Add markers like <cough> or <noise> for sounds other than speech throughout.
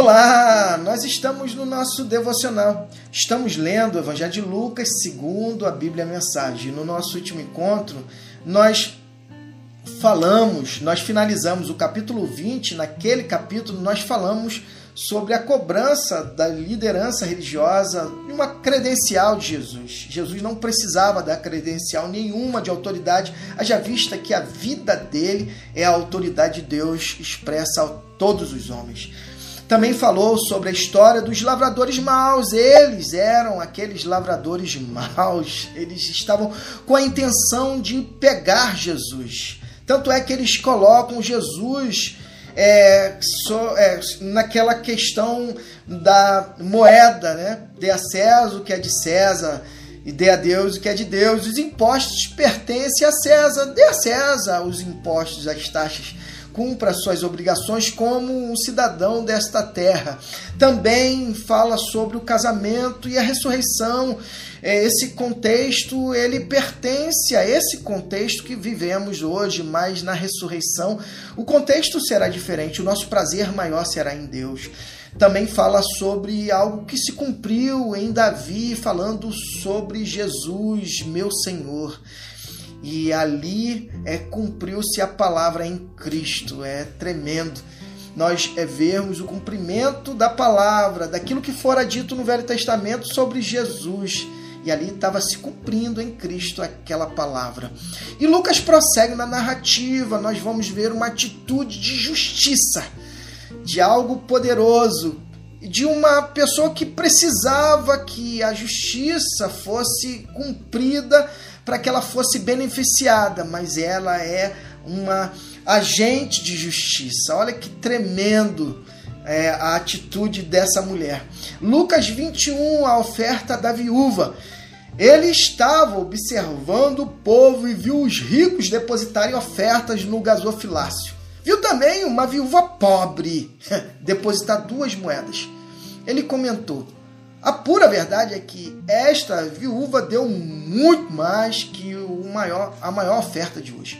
Olá, nós estamos no nosso devocional. Estamos lendo o Evangelho de Lucas segundo a Bíblia Mensagem. No nosso último encontro, nós falamos, nós finalizamos o capítulo 20. Naquele capítulo, nós falamos sobre a cobrança da liderança religiosa de uma credencial de Jesus. Jesus não precisava da credencial nenhuma de autoridade, haja vista que a vida dele é a autoridade de Deus expressa a todos os homens. Também falou sobre a história dos lavradores maus. Eles eram aqueles lavradores maus. Eles estavam com a intenção de pegar Jesus. Tanto é que eles colocam Jesus é, so, é, naquela questão da moeda, né? Dê a César o que é de César e dê a Deus o que é de Deus. Os impostos pertencem a César, dê a César os impostos, as taxas cumpra suas obrigações como um cidadão desta terra. Também fala sobre o casamento e a ressurreição. É, esse contexto ele pertence a esse contexto que vivemos hoje, mas na ressurreição o contexto será diferente. O nosso prazer maior será em Deus também fala sobre algo que se cumpriu em Davi, falando sobre Jesus, meu Senhor e ali é cumpriu-se a palavra em Cristo. É tremendo. Nós é vermos o cumprimento da palavra, daquilo que fora dito no Velho Testamento sobre Jesus. E ali estava se cumprindo em Cristo aquela palavra. E Lucas prossegue na narrativa, nós vamos ver uma atitude de justiça, de algo poderoso, de uma pessoa que precisava que a justiça fosse cumprida para que ela fosse beneficiada, mas ela é uma agente de justiça. Olha que tremendo é, a atitude dessa mulher. Lucas 21, a oferta da viúva. Ele estava observando o povo e viu os ricos depositarem ofertas no gasofilácio. Viu também uma viúva pobre <laughs> depositar duas moedas. Ele comentou: a pura verdade é que esta viúva deu muito mais que o maior, a maior oferta de hoje.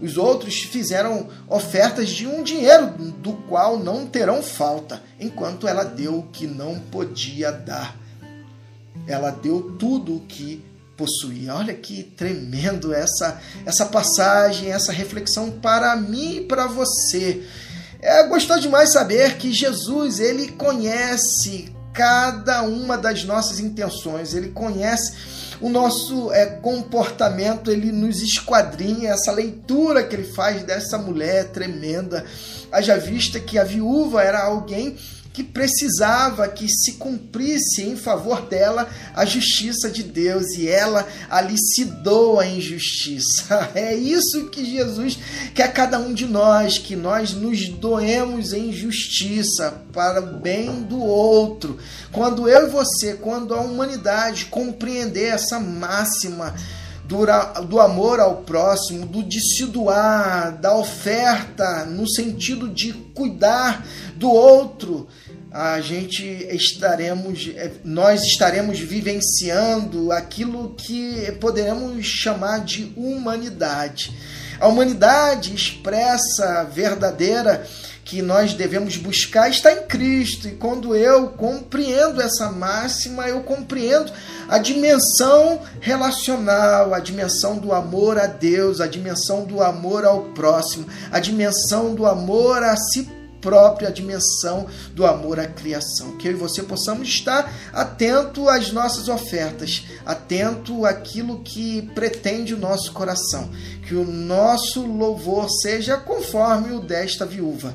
Os outros fizeram ofertas de um dinheiro do qual não terão falta, enquanto ela deu o que não podia dar. Ela deu tudo o que possuía. Olha que tremendo essa essa passagem, essa reflexão para mim e para você. É gostoso demais saber que Jesus ele conhece cada uma das nossas intenções, ele conhece o nosso é, comportamento, ele nos esquadrinha, essa leitura que ele faz dessa mulher tremenda. Haja vista que a viúva era alguém que precisava que se cumprisse em favor dela a justiça de Deus e ela ali se doa em justiça. <laughs> É isso que Jesus quer cada um de nós, que nós nos doemos em justiça para o bem do outro. Quando eu e você, quando a humanidade compreender essa máxima do, amor ao próximo, do de se doar, da oferta, no sentido de cuidar do outro, a gente estaremos, é, nós estaremos vivenciando aquilo que poderemos chamar de humanidade. A humanidade expressa verdadeira que nós devemos buscar está em Cristo. E quando eu compreendo essa máxima, eu compreendo a dimensão relacional, a dimensão do amor a Deus, a dimensão do amor ao próximo, a dimensão do amor a si própria dimensão do amor à criação. Que eu e você possamos estar atento às nossas ofertas, atento àquilo que pretende o nosso coração. Que o nosso louvor seja conforme o desta viúva.